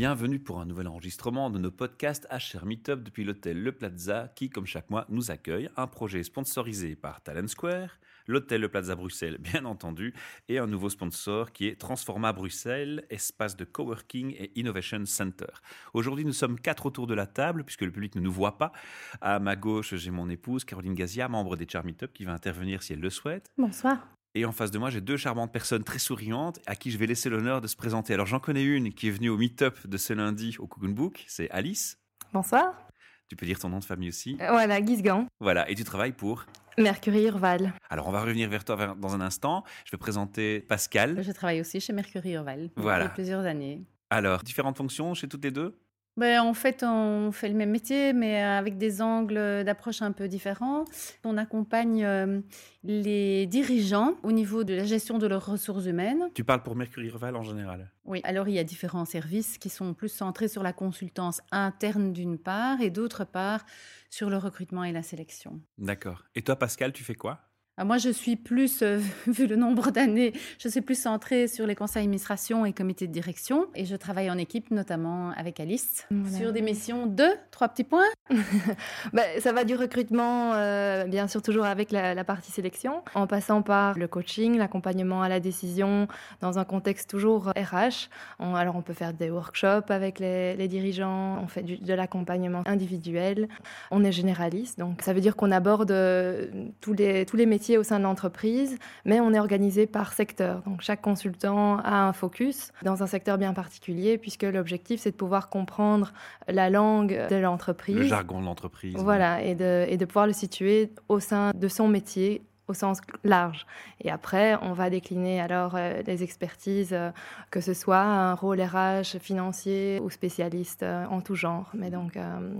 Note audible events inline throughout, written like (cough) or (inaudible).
Bienvenue pour un nouvel enregistrement de nos podcasts HR Meetup depuis l'hôtel Le Plaza qui, comme chaque mois, nous accueille. Un projet sponsorisé par Talent Square, l'hôtel Le Plaza Bruxelles, (laughs) bien entendu, et un nouveau sponsor qui est Transforma Bruxelles, espace de coworking et innovation center. Aujourd'hui, nous sommes quatre autour de la table puisque le public ne nous voit pas. À ma gauche, j'ai mon épouse Caroline Gazia, membre des HR Meetup, qui va intervenir si elle le souhaite. Bonsoir. Et en face de moi, j'ai deux charmantes personnes très souriantes à qui je vais laisser l'honneur de se présenter. Alors, j'en connais une qui est venue au meet-up de ce lundi au Cocoon Book, c'est Alice. Bonsoir. Tu peux dire ton nom de famille aussi. Euh, voilà, Guisgan. Voilà, et tu travailles pour. Mercury Urval. Alors, on va revenir vers toi dans un instant. Je vais présenter Pascal. Je travaille aussi chez Mercury Urval Voilà. depuis plusieurs années. Alors, différentes fonctions chez toutes les deux? Ben, en fait, on fait le même métier, mais avec des angles d'approche un peu différents. On accompagne euh, les dirigeants au niveau de la gestion de leurs ressources humaines. Tu parles pour Mercury Reval en général? Oui, alors il y a différents services qui sont plus centrés sur la consultance interne d'une part et d'autre part sur le recrutement et la sélection. D'accord. Et toi, Pascal, tu fais quoi? Moi, je suis plus, euh, (laughs) vu le nombre d'années, je suis plus centrée sur les conseils d'administration et comités de direction. Et je travaille en équipe, notamment avec Alice, Voilà. sur des missions de trois petits points. (laughs) Bah, ça va du recrutement, euh, bien sûr toujours avec la, la partie sélection, en passant par le coaching, l'accompagnement à la décision dans un contexte toujours RH. On- alors on peut faire des workshops avec les, les dirigeants, on fait du- de l'accompagnement individuel. On est généraliste, donc ça veut dire qu'on aborde euh, tous les, tous les métiers au sein de l'entreprise, mais on est organisé par secteur. Donc chaque consultant a un focus dans un secteur bien particulier, puisque l'objectif c'est de pouvoir comprendre la langue de l'entreprise. Le jargon de l'entreprise. Voilà, et de, et de pouvoir le situer au sein de son métier au sens large. Et après, on va décliner alors euh, les expertises, euh, que ce soit un rôle RH, financier ou spécialiste euh, en tout genre. Mais donc, euh,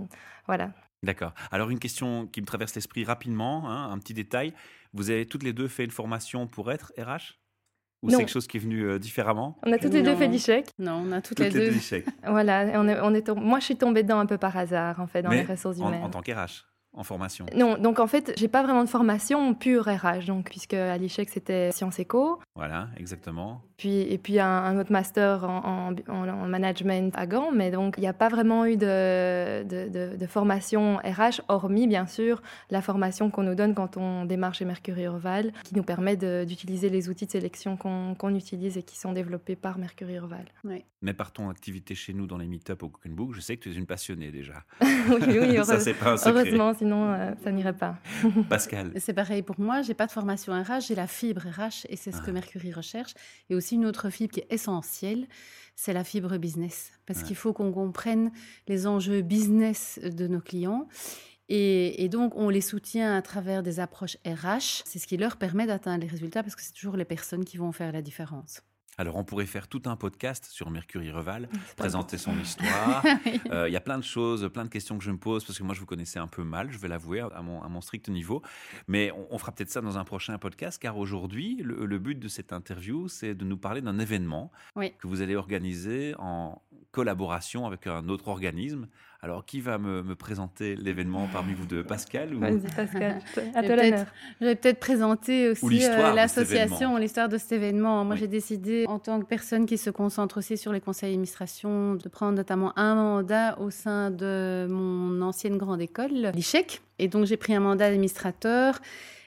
voilà. D'accord. Alors, une question qui me traverse l'esprit rapidement, hein, un petit détail. Vous avez toutes les deux fait une formation pour être RH Ou c'est quelque chose qui est venu euh, différemment? On a toutes les deux fait l'échec. Non, on a toutes, Toutes les deux. échecs. (laughs) Voilà, on est, on est tom- moi je suis tombée dedans un peu par hasard, en fait, dans Mais les ressources en, humaines. en tant qu'RH, en formation. Non, donc en fait, j'ai pas vraiment de formation pure RH, donc, puisque à l'ICHEC c'était Sciences Éco. Voilà, exactement. Puis, et puis un, un autre master en, en- en- en management à Gand, mais donc il n'y a pas vraiment eu de, de, de- de formation RH, hormis bien sûr la formation qu'on nous donne quand on démarre chez Mercury Urval, qui nous permet d'utiliser les outils de sélection qu'on utilise et qui sont développés par Mercury Urval. Mais par ton activité chez nous dans les meet-up au Cook Book, je sais que tu es une passionnée déjà. (laughs) oui, oui, (laughs) Ça, heureuse- c'est pas un secret. heureusement, sinon euh, ça n'irait pas. (laughs) Pascal. C'est pareil pour moi, j'ai pas de formation RH, j'ai la fibre RH et c'est ce que Ah. Mercury recherche. Et aussi une autre fibre qui est essentielle, c'est la fibre business. Parce Ouais. qu'il faut qu'on comprenne les enjeux business de nos clients. Et, et donc, on les soutient à travers des approches RH. C'est ce qui leur permet d'atteindre les résultats parce que c'est toujours les personnes qui vont faire la différence. Alors, on pourrait faire tout un podcast sur Mercury Reval, présenter son (laughs) histoire. Euh, Il y a plein de choses, plein de questions que je me pose parce que moi, je vous connaissais un peu mal, je vais l'avouer, à mon, à mon strict niveau. Mais on, on fera peut-être ça dans un prochain podcast car aujourd'hui, le, le but de cette interview, c'est de nous parler d'un événement Oui. que vous allez organiser en collaboration avec un autre organisme. Alors, qui va me, me présenter l'événement parmi vous deux Pascal ou... Vas-y Pascal, (laughs) à toi peut-être- l'honneur. Je vais peut-être présenter aussi l'histoire euh, de cet l'association, événement. l'histoire de cet événement. Moi, Oui. j'ai décidé, en tant que personne qui se concentre aussi sur les conseils d'administration, de prendre notamment un mandat au sein de mon ancienne grande école, l'ICHEC. Et donc, j'ai pris un mandat d'administrateur.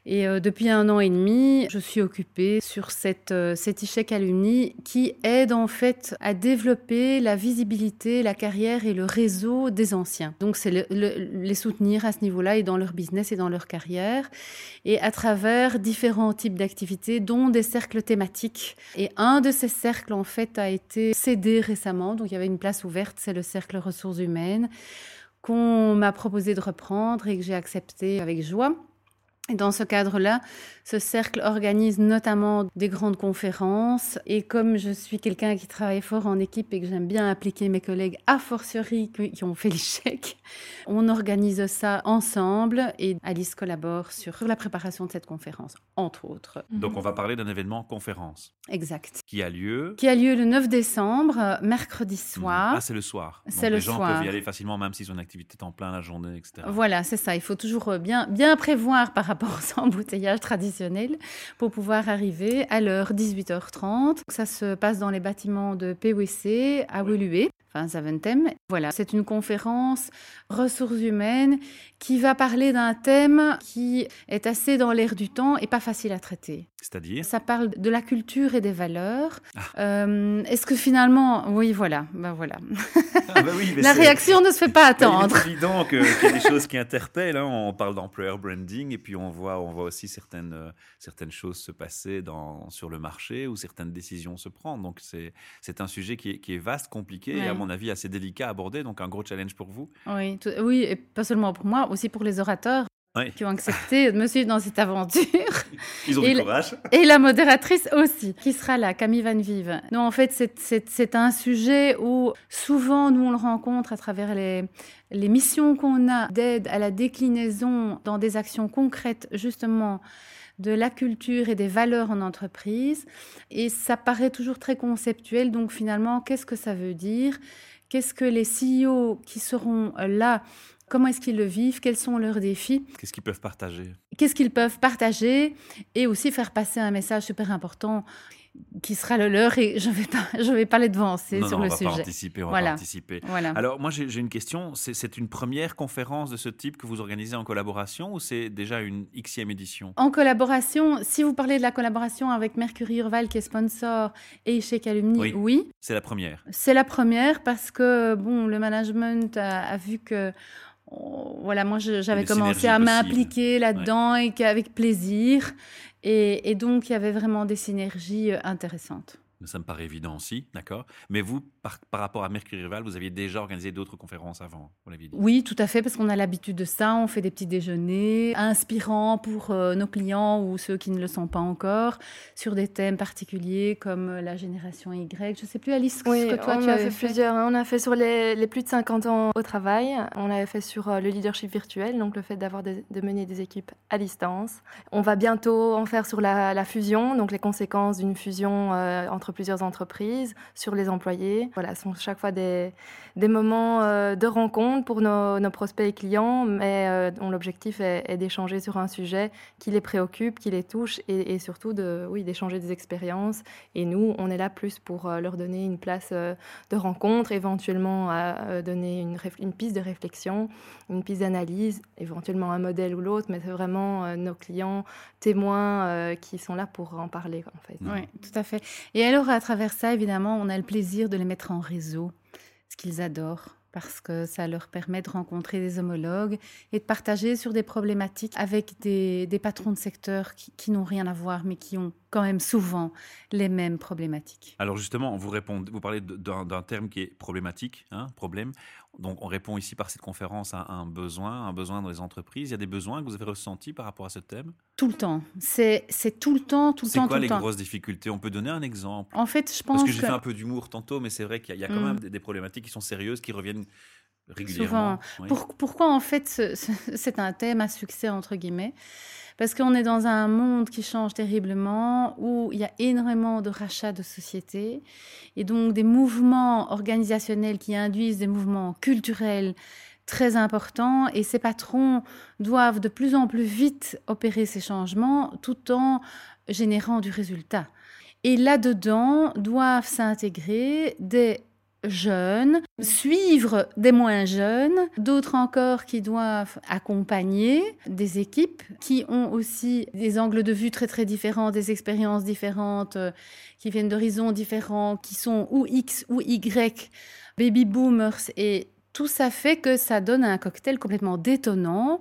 Et euh, depuis un an et demi, je suis occupée sur cette, euh, cet ICHEC Alumni qui aide en fait à développer la visibilité, la carrière et le réseau des anciens. Donc, c'est le- le- les soutenir à ce niveau-là et dans leur business et dans leur carrière et à travers différents types d'activités, dont des cercles thématiques. Et un de ces cercles, en fait, a été cédé récemment. Donc, il y avait une place ouverte, c'est le cercle ressources humaines, qu'on m'a proposé de reprendre et que j'ai accepté avec joie. Et dans ce cadre-là, ce cercle organise notamment des grandes conférences. Et comme je suis quelqu'un qui travaille fort en équipe et que j'aime bien appliquer mes collègues, a fortiori qui ont fait l'échec, (laughs) on organise ça ensemble et Alice collabore sur la préparation de cette conférence, entre autres. Donc on va parler d'un événement conférence. Exact. Qui a lieu Qui a lieu le 9 décembre, mercredi mhm. soir. Ah, c'est le soir. C'est le soir. Les gens peuvent y aller facilement, même s'ils ont une activité en plein la journée, etc. Voilà, c'est ça. Il faut toujours bien, bien prévoir par rapport aux (laughs) embouteillages traditionnels pour pouvoir arriver à l'heure 18h30. Ça se passe dans les bâtiments de PWC à Woluwe. Zaventem. Voilà, c'est une conférence ressources humaines qui va parler d'un thème qui est assez dans l'air du temps et pas facile à traiter. C'est-à-dire? Ça parle de la culture et des valeurs. Ah. Euh, est-ce que finalement, oui, voilà, ben voilà. Ah bah (laughs) la réaction ne se fait pas attendre. C'est évident qu'il y a des choses qui interpellent. Hein. On parle d'employer branding et puis on voit, on voit aussi certaines, euh, certaines choses se passer dans, sur le marché ou certaines décisions se prendre. Donc c'est un sujet qui est, qui est vaste, compliqué et à mon avis assez délicat à aborder. Donc un gros challenge pour vous. Oui, oui, et pas seulement pour moi, aussi pour les orateurs qui ont accepté de me suivre dans cette aventure. (laughs) Ils ont du courage. Et la modératrice aussi, qui sera là, Camille Van Vive. Non, en fait, c'est un sujet où souvent, nous, on le rencontre à travers les, les missions qu'on a d'aide à la déclinaison dans des actions concrètes, justement, de la culture et des valeurs en entreprise. Et ça paraît toujours très conceptuel. Donc, finalement, qu'est-ce que ça veut dire? Qu'est-ce que les CEO qui seront là Comment est-ce qu'ils le vivent? Quels sont leurs défis? Qu'est-ce qu'ils peuvent partager? Qu'est-ce qu'ils peuvent partager? Et aussi faire passer un message super important qui sera le leur et je ne vais, pas, je vais pas les devancer sur le sujet. Pas anticiper, on voilà. va anticiper. Alors, moi, j'ai une question. C'est une première conférence de ce type que vous organisez en collaboration ou c'est déjà une Xème édition? En collaboration, si vous parlez de la collaboration avec Mercury Urval qui est sponsor et chez Calumni, oui. C'est la première. C'est la première parce que, bon, le management a, vu que voilà, moi j'avais commencé à m'impliquer là-dedans et avec plaisir. Et, donc, il y avait vraiment des synergies euh, intéressantes. Ça me paraît évident aussi, d'accord? Mais vous, par, rapport à Mercury Rival, vous aviez déjà organisé d'autres conférences avant, vous l'avez dit. Oui, tout à fait, parce qu'on a l'habitude de ça. On fait des petits déjeuners inspirants pour euh, nos clients ou ceux qui ne le sont pas encore, sur des thèmes particuliers comme euh, la génération Y. Je ne sais plus, Alice, ce que toi tu as fait, plusieurs. Hein. On a fait sur les, plus de 50 ans au travail. On avait fait sur euh, le leadership virtuel, donc le fait d'avoir de mener des équipes à distance. On va bientôt en faire sur la, fusion, donc les conséquences d'une fusion entre plusieurs entreprises, sur les employés. Voilà, ce sont chaque fois des, moments euh, de rencontre pour nos, nos, prospects et clients, mais euh, dont l'objectif est, d'échanger sur un sujet qui les préoccupe, qui les touche et, surtout de, oui, d'échanger des expériences. Et nous, on est là plus pour euh, leur donner une place de rencontre, éventuellement à donner une, une, piste de réflexion, une piste d'analyse, éventuellement un modèle ou l'autre, mais c'est vraiment nos clients témoins qui sont là pour en parler en fait. Oui, tout à fait. Et alors à travers ça, évidemment, on a le plaisir de les mettre en réseau, ce qu'ils adorent parce que ça leur permet de rencontrer des homologues et de partager sur des problématiques avec des, patrons de secteur qui, n'ont rien à voir, mais qui ont quand même souvent les mêmes problématiques. Alors justement, vous, répondez, vous parlez d'un terme qui est problématique, hein, problème. Donc on répond ici par cette conférence à un besoin, un besoin dans les entreprises. Il y a des besoins que vous avez ressentis par rapport à ce thème? Tout le temps. C'est tout le temps, tout le temps. C'est quoi les grosses difficultés? On peut donner un exemple En fait, je pense Parce que j'ai fait un peu d'humour tantôt, mais c'est vrai qu'il y a, quand mm. même des, problématiques qui sont sérieuses, qui reviennent régulièrement. Souvent. pourquoi en fait c'est un thème à succès entre guillemets? Parce qu'on est dans un monde qui change terriblement, où il y a énormément de rachats de sociétés, et donc des mouvements organisationnels qui induisent des mouvements culturels très importants, et ces patrons doivent de plus en plus vite opérer ces changements tout en générant du résultat. Et là-dedans doivent s'intégrer des jeunes, suivre des moins jeunes, d'autres encore qui doivent accompagner des équipes qui ont aussi des angles de vue très très différents, des expériences différentes, euh, qui viennent d'horizons différents, qui sont ou X ou Y, baby boomers, et tout ça fait que ça donne un cocktail complètement détonnant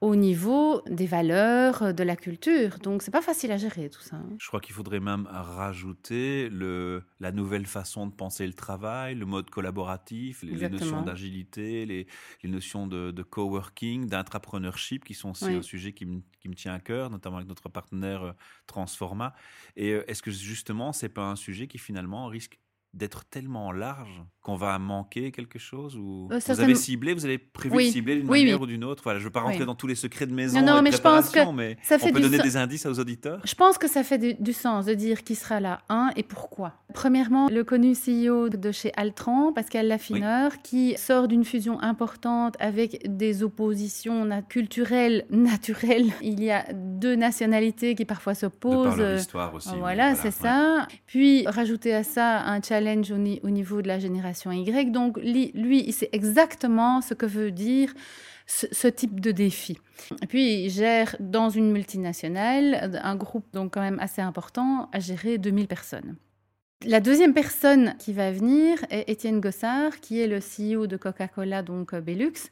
au niveau des valeurs, de la culture. Donc, c'est pas facile à gérer tout ça. hein. Je crois qu'il faudrait même rajouter le, la nouvelle façon de penser le travail, le mode collaboratif, les, les notions d'agilité, les, les notions de, de coworking, d'intrapreneurship, qui sont aussi Oui. un sujet qui me, qui me tient à cœur, notamment avec notre partenaire euh, Transforma. Et euh, est-ce que justement, c'est pas un sujet qui finalement risque d'être tellement large qu'on va manquer quelque chose ou Euh, vous avez ciblé, vous avez prévu Oui. de cibler d'une Oui, manière oui. ou d'une autre? Voilà, je ne veux pas rentrer dans tous les secrets de maison non, et de mais je pense que mais ça on fait peut du donner des indices aux auditeurs? Je pense que ça fait du, du sens de dire qui sera là, un, et pourquoi. Premièrement, le connu CEO de chez Altran, Pascal Laffineur, qui sort d'une fusion importante avec des oppositions na- culturelles naturelles. (laughs) Il y a deux nationalités qui parfois De par s'opposent. histoire aussi. Voilà, c'est ouais. ça. Puis rajouter à ça un challenge au niveau de la génération Donc lui, il sait exactement ce que veut dire ce, ce type de défi. Et puis il gère dans une multinationale un groupe donc quand même assez important à gérer 2000 personnes. La deuxième personne qui va venir est Étienne Gossard, qui est le CEO de Coca-Cola, donc euh, Belux,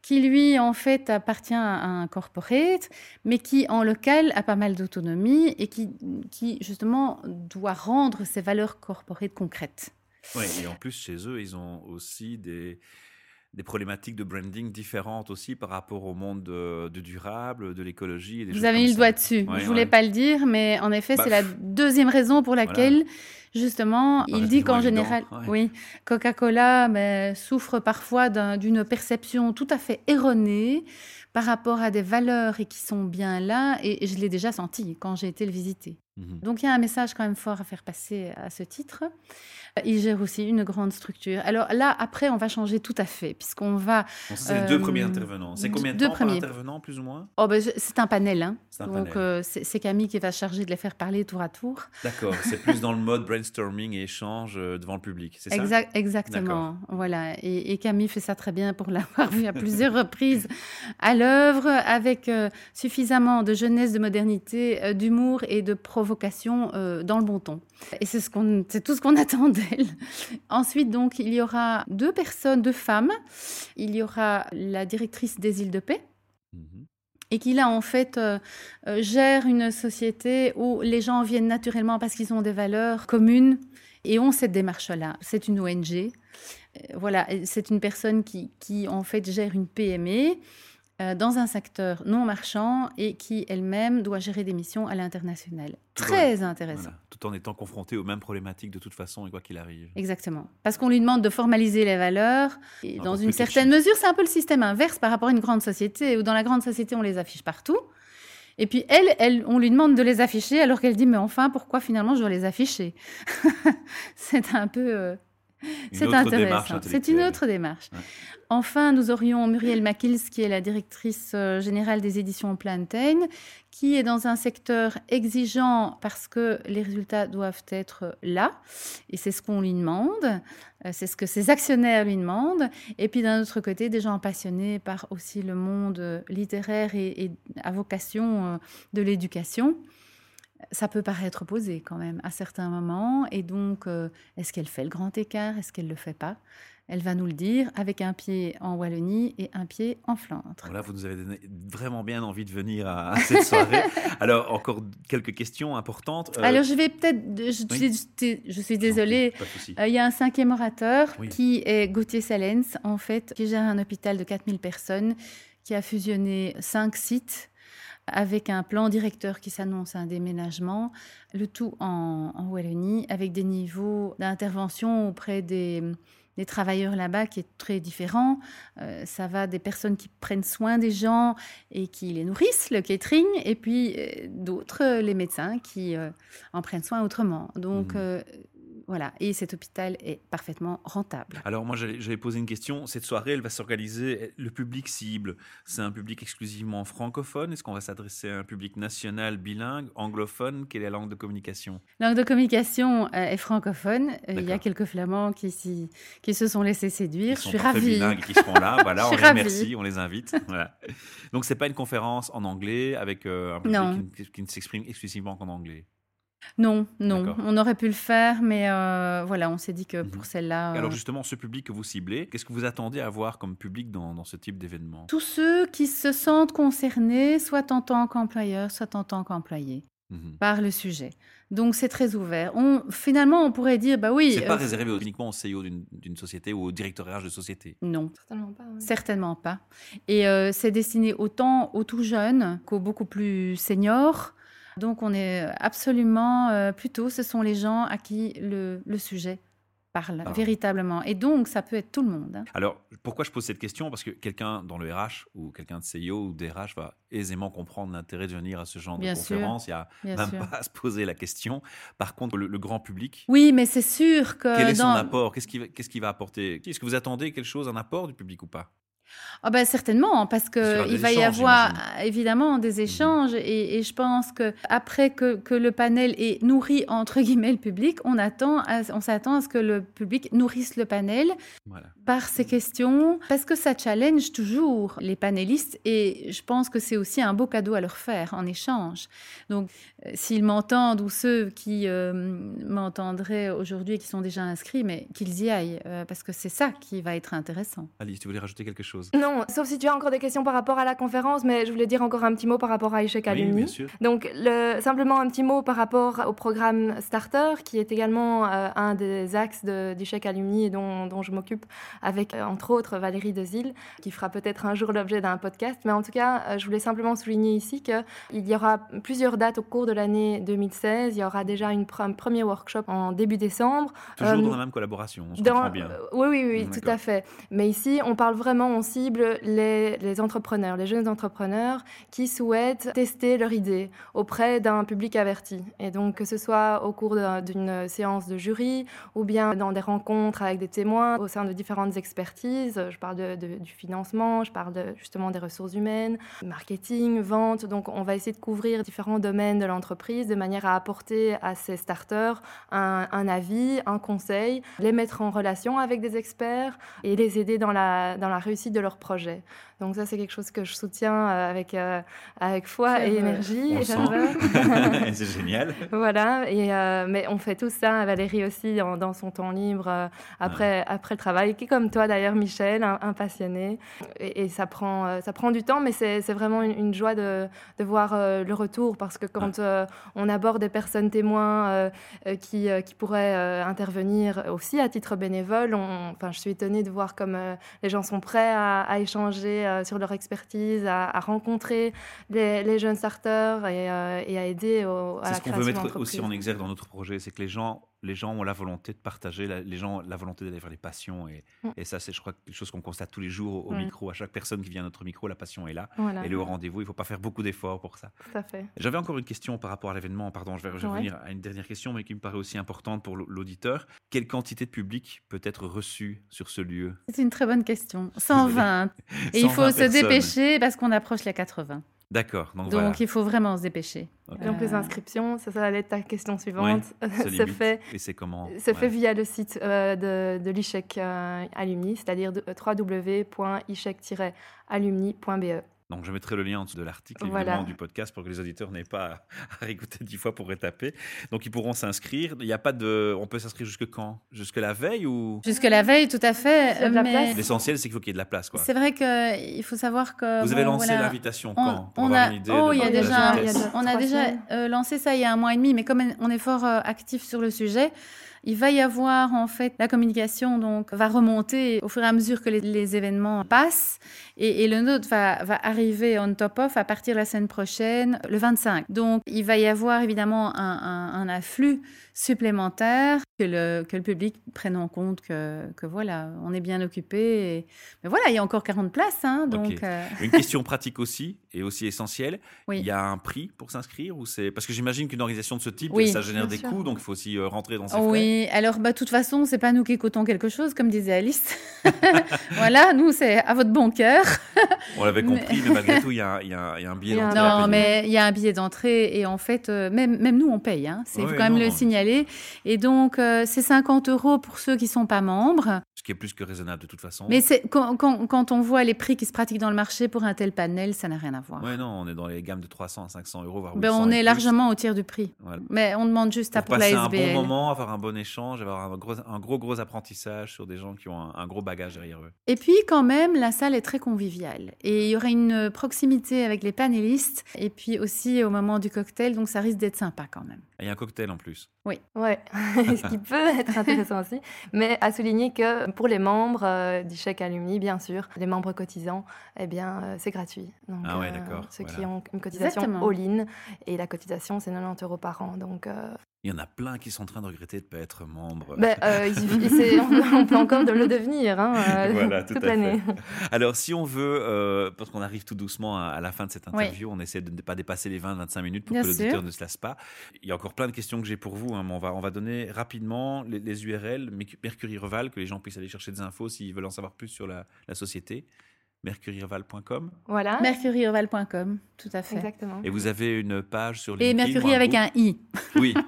qui lui, en fait, appartient à un corporate, mais qui, en local, a pas mal d'autonomie et qui, qui, justement, doit rendre ses valeurs corporate concrètes. Ouais, (laughs) et en plus, chez eux, ils ont aussi des, des problématiques de branding différentes aussi par rapport au monde de, de durable, de l'écologie. Vous avez mis le doigt dessus. Ouais, Je voulais ouais. pas le dire, mais en effet, Bah, c'est la deuxième raison pour laquelle, justement, il dit qu'en général, ouais. oui, Coca-Cola mais, souffre parfois d'un- d'une perception tout à fait erronée par rapport à des valeurs et qui sont bien là. Et je l'ai déjà senti quand j'ai été le visiter. Mhm. Donc il y a un message quand même fort à faire passer à ce titre. Il gère aussi une grande structure. Alors là, après, on va changer tout à fait, puisqu'on va... C'est les deux Euh, premiers intervenants. C'est combien de temps premiers. par intervenant, plus ou moins? Oh, ben, c'est un panel, hein. C'est un donc panel. euh, c'est Camille qui va charger de les faire parler tour à tour. D'accord, c'est plus dans le mode brainstorming et échange euh, devant le public, c'est ça? Exact, exactement. Voilà. Et, et Camille fait ça très bien pour l'avoir (laughs) vu à plusieurs reprises à l'œuvre, avec euh, suffisamment de jeunesse, de modernité, euh, d'humour et de provocation euh, dans le bon ton. Et c'est ce qu'on, c'est tout ce qu'on (laughs) attend d'elle. Ensuite, donc, il y aura deux personnes, deux femmes. Il y aura la directrice des îles de paix Mhm. et qui là en fait euh, euh, gère une société où les gens viennent naturellement parce qu'ils ont des valeurs communes et ont cette démarche-là. C'est une ONG. Euh, voilà, c'est une personne qui, qui en fait gère une PME euh, dans un secteur non marchand et qui elle-même doit gérer des missions à l'international. Très intéressant. Voilà, Tout en étant confronté aux mêmes problématiques de toute façon et quoi qu'il arrive. Exactement. Parce qu'on lui demande de formaliser les valeurs. Et Un dans une certaine mesure, c'est un peu le système inverse par rapport à une grande société, où dans la grande société, on les affiche partout. Et puis elle, elle, on lui demande de les afficher, alors qu'elle dit, mais enfin, pourquoi finalement je dois les afficher? (laughs) C'est un peu... euh, (laughs) c'est intéressant. C'est une autre démarche. Ouais. Enfin, nous aurions Muriel Makils, qui est la directrice euh, générale des éditions Plantain, qui est dans un secteur exigeant parce que les résultats doivent être là. Et c'est ce qu'on lui demande. Euh, C'est ce que ses actionnaires lui demandent. Et puis d'un autre côté, des gens passionnés par aussi le monde euh, littéraire et, et à vocation de l'éducation. Ça peut paraître opposé quand même à certains moments. Et donc, euh, est-ce qu'elle fait le grand écart? Est-ce qu'elle ne le fait pas? Elle va nous le dire avec un pied en Wallonie et un pied en Flandre. Voilà, vous nous avez donné vraiment bien envie de venir à, à cette soirée. (laughs) Alors, encore quelques questions importantes. Euh, Alors, je vais peut-être. Je, oui. suis- je suis désolée. Euh, Il y a un cinquième orateur Oui. qui est Gauthier Salens, en fait, qui gère un hôpital de 4000 personnes, qui a fusionné cinq sites avec un plan directeur qui s'annonce un déménagement, le tout en, en Wallonie, avec des niveaux d'intervention auprès des, des travailleurs là-bas qui est très différent. Euh, ça va des personnes qui prennent soin des gens et qui les nourrissent, le catering, et puis euh, d'autres, euh, les médecins, qui euh, en prennent soin autrement. Donc, Mhm. Voilà. Et cet hôpital est parfaitement rentable. Alors moi j'allais poser une question. Cette soirée, elle va s'organiser. Le public cible, c'est un public exclusivement francophone. Est-ce qu'on va s'adresser à un public national, bilingue, anglophone? Quelle est la langue de communication? Langue de communication euh, est francophone. Euh, il y a quelques flamands qui, se sont laissés séduire. Ils Je suis ravie. bilingues qui seront là. Voilà, (laughs) on les remercie, on les invite. Voilà. Donc c'est pas une conférence en anglais avec euh, un public Non. qui, qui ne s'exprime exclusivement qu'en anglais. Non, non, on aurait pu le faire, mais euh, voilà, on s'est dit que pour mhm. celle-là. Alors justement, ce public que vous ciblez, qu'est-ce que vous attendez à voir comme public dans, ce type d'événement? Tous ceux qui se sentent concernés, soit en tant qu'employeur, soit en tant qu'employé, mhm. par le sujet. Donc c'est très ouvert. On, finalement, on pourrait dire, bah oui. C'est pas euh, réservé uniquement au CEO d'une société ou au directeur RH de société? Non, certainement pas. Certainement pas. Et euh, c'est destiné autant aux tout jeunes qu'aux beaucoup plus seniors. Donc on est absolument euh, plutôt, ce sont les gens à qui le, sujet parle véritablement. Et donc ça peut être tout le monde. Hein. Alors pourquoi je pose cette question? Parce que quelqu'un dans le RH ou quelqu'un de CEO ou d'RH va aisément comprendre l'intérêt de venir à ce genre de conférence. Il n'y a même (laughs) pas à se poser la question. Par contre, le, grand public. Oui, mais c'est sûr que. Quel est son apport? Qu'est-ce qu'il qui va apporter? Est-ce que vous attendez quelque chose, un apport du public ou pas? Ah ben certainement, parce qu'il va y avoir évidemment des mhm. échanges et, je pense que après que, que, le panel ait nourri entre guillemets le public, on, attend on s'attend à ce que le public nourrisse le panel par ses questions, parce que ça challenge toujours les panélistes et je pense que c'est aussi un beau cadeau à leur faire en échange. Donc euh, s'ils m'entendent ou ceux qui euh, m'entendraient aujourd'hui et qui sont déjà inscrits, mais qu'ils y aillent, euh, parce que c'est ça qui va être intéressant. Alice, tu voulais rajouter quelque chose? Non, sauf si tu as encore des questions par rapport à la conférence, mais je voulais dire encore un petit mot par rapport à Échec Alumni. bien sûr. Donc, le, simplement un petit mot par rapport au programme Starter, qui est également euh, un des axes d'Échec Alumni et dont, dont je m'occupe avec, euh, entre autres, Valérie Dezille, qui fera peut-être un jour l'objet d'un podcast. Mais en tout cas, euh, je voulais simplement souligner ici qu'il y aura plusieurs dates au cours de l'année 2016. Il y aura déjà une, un premier workshop en début décembre. Toujours dans la même collaboration, on se comprend bien. oui, oui, oui, tout à fait. Mais ici, on parle vraiment, on cible les, entrepreneurs, les jeunes entrepreneurs qui souhaitent tester leur idée auprès d'un public averti. Et donc, que ce soit au cours d'une séance de jury ou bien dans des rencontres avec des témoins au sein de différentes expertises. Je parle du financement, je parle justement des ressources humaines, marketing, vente. Donc, on va essayer de couvrir différents domaines de l'entreprise de manière à apporter à ces starters un, un, avis, un conseil, les mettre en relation avec des experts et les aider dans la, dans la réussite de leur projet. Donc ça, c'est quelque chose que je soutiens euh, avec, euh, avec foi et énergie. (laughs) (laughs) c'est génial. Voilà, et, euh, mais on fait tout ça, Valérie aussi, dans, son temps libre, après, après le travail, qui est comme toi d'ailleurs, Michel, un, passionné. Et, ça, prend, ça prend du temps, mais c'est vraiment une, joie de, de, voir le retour, parce que quand on aborde des personnes témoins qui, qui pourraient intervenir aussi à titre bénévole, on, enfin, je suis étonnée de voir comme les gens sont prêts à, à échanger euh, sur leur expertise, à, rencontrer les, jeunes starters et, euh, et à aider au, à la création C'est ce qu'on veut mettre aussi en exergue dans notre projet, c'est que les gens les gens ont la volonté de partager, les gens la volonté d'aller vers les passions. Et, mm. et ça, c'est, je crois, quelque chose qu'on constate tous les jours au, micro. À chaque personne qui vient à notre micro, la passion est là. Elle est au rendez-vous. Il ne faut pas faire beaucoup d'efforts pour ça. Tout à fait. J'avais encore une question par rapport à l'événement. Pardon, je vais, revenir à une dernière question, mais qui me paraît aussi importante pour l'auditeur. Quelle quantité de public peut être reçue sur ce lieu? C'est une très bonne question. 120. (laughs) et il faut se dépêcher parce qu'on approche les 80. D'accord. Donc, il faut vraiment se dépêcher. Donc les inscriptions, ça, ça va être ta question suivante. se (laughs) fait. Et c'est comment Se fait via le site euh, de, de l'ICHEC euh, Alumni, c'est-à-dire www.ichec-alumni.be. Donc je mettrai le lien en dessous de l'article évidemment du podcast pour que les auditeurs n'aient pas à (laughs) réécouter dix fois pour retaper. Donc ils pourront s'inscrire. Il n'y a pas de, on peut s'inscrire jusque quand? Jusque la veille ou? Jusque la veille, tout à fait. Mais... L'essentiel, c'est qu'il faut qu'il y ait de la place. C'est vrai qu'il faut savoir que. Vous avez lancé l'invitation quand? On, a, oh, il y a déjà, on a déjà euh, lancé ça il y a un mois et demi, mais comme on est fort euh, actif sur le sujet. Il va y avoir en fait la communication donc va remonter au fur et à mesure que les, événements passent et, le nôtre va, va arriver on top off à partir de la semaine prochaine, le 25. Donc il va y avoir évidemment un, un afflux supplémentaire, que le, que le public prenne en compte que, que voilà, on est bien occupé. Mais voilà, il y a encore 40 places. Hein, donc, euh. Une question pratique aussi, et aussi essentielle. Il y a un prix pour s'inscrire ou c'est Parce que j'imagine qu'une organisation de ce type, ça génère des coûts, donc il faut aussi euh, rentrer dans ces frais. Oui, alors bah, de toute façon, c'est pas nous qui cotons quelque chose, comme disait Alice. (laughs) voilà, nous, c'est à votre bon cœur. On l'avait compris, mais, malgré (laughs) tout, il y, a, un billet d'entrée. Non, mais il y a un billet d'entrée et en fait, euh, même, même nous, on paye. Hein. C'est quand même le signaler. Et donc, euh, c'est 50 euros pour ceux qui sont pas membres qui est plus que raisonnable de toute façon. Mais c'est quand, quand, quand, on voit les prix qui se pratiquent dans le marché pour un tel panel, ça n'a rien à voir. Oui, non, on est dans les gammes de 300 à 500 euros, voire ben, On est largement au tiers du prix. Mais on demande juste à pour, passer la SBL. un bon moment, avoir un bon échange, avoir un gros, un gros, gros apprentissage sur des gens qui ont un, gros bagage derrière eux. Et puis, quand même, la salle est très conviviale. Et il y aura une proximité avec les panélistes et puis aussi au moment du cocktail, donc ça risque d'être sympa quand même. il y a un cocktail en plus. Oui. Ouais, (laughs) ce qui peut être intéressant aussi. Mais à souligner que pour les membres euh, du chèque alumni, bien sûr, les membres cotisants, eh bien, euh, c'est gratuit. Donc, ah ouais, euh, d'accord. Ceux qui ont une cotisation all-in, et la cotisation, c'est 90 euros par an. Donc, il y en a plein qui sont en train de regretter de ne pas être membre. Ben, euh, (laughs) on, peut encore de le devenir hein, euh, (laughs) toute l'année. Alors, si on veut, euh, parce qu'on arrive tout doucement à, la fin de cette interview, on essaie de ne pas dépasser les 20-25 minutes pour que l'auditeur ne se lasse pas. Il y a encore plein de questions que j'ai pour vous. Hein, mais on, va, on va donner rapidement les, URL, Mercury Reval, que les gens puissent aller chercher des infos s'ils veulent en savoir plus sur la, la société mercuryreval.com. Voilà. Mercuryreval.com, tout à fait. Exactement. Et vous avez une page sur LinkedIn. Et Mercury avec un i. Oui. (laughs)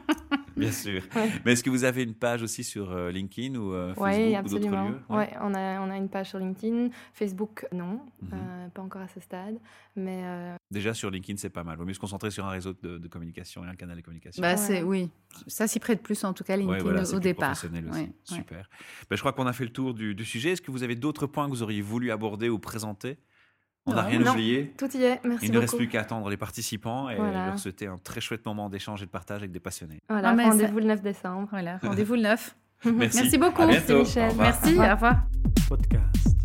Bien sûr. Mais est-ce que vous avez une page aussi sur euh, LinkedIn ou euh, Facebook Oui, absolument. Ouais. on, a, on a une page sur LinkedIn. Facebook, non, mhm. euh, pas encore à ce stade. Mais Déjà sur LinkedIn, c'est pas mal. Il vaut mieux se concentrer sur un réseau de, communication et un canal de communication. Bah, c'est, oui, ça s'y prête plus en tout cas LinkedIn au départ. Aussi. Super. Ben, je crois qu'on a fait le tour du, du sujet. Est-ce que vous avez d'autres points que vous auriez voulu aborder ou présenter? On n'a rien oublié. Tout y est, merci Il ne reste plus qu'à attendre les participants et leur souhaiter un très chouette moment d'échange et de partage avec des passionnés. Voilà, ah, rendez-vous le 9 décembre. Voilà, (laughs) rendez-vous le 9. merci. merci beaucoup. Michel. Merci, au revoir. Podcast.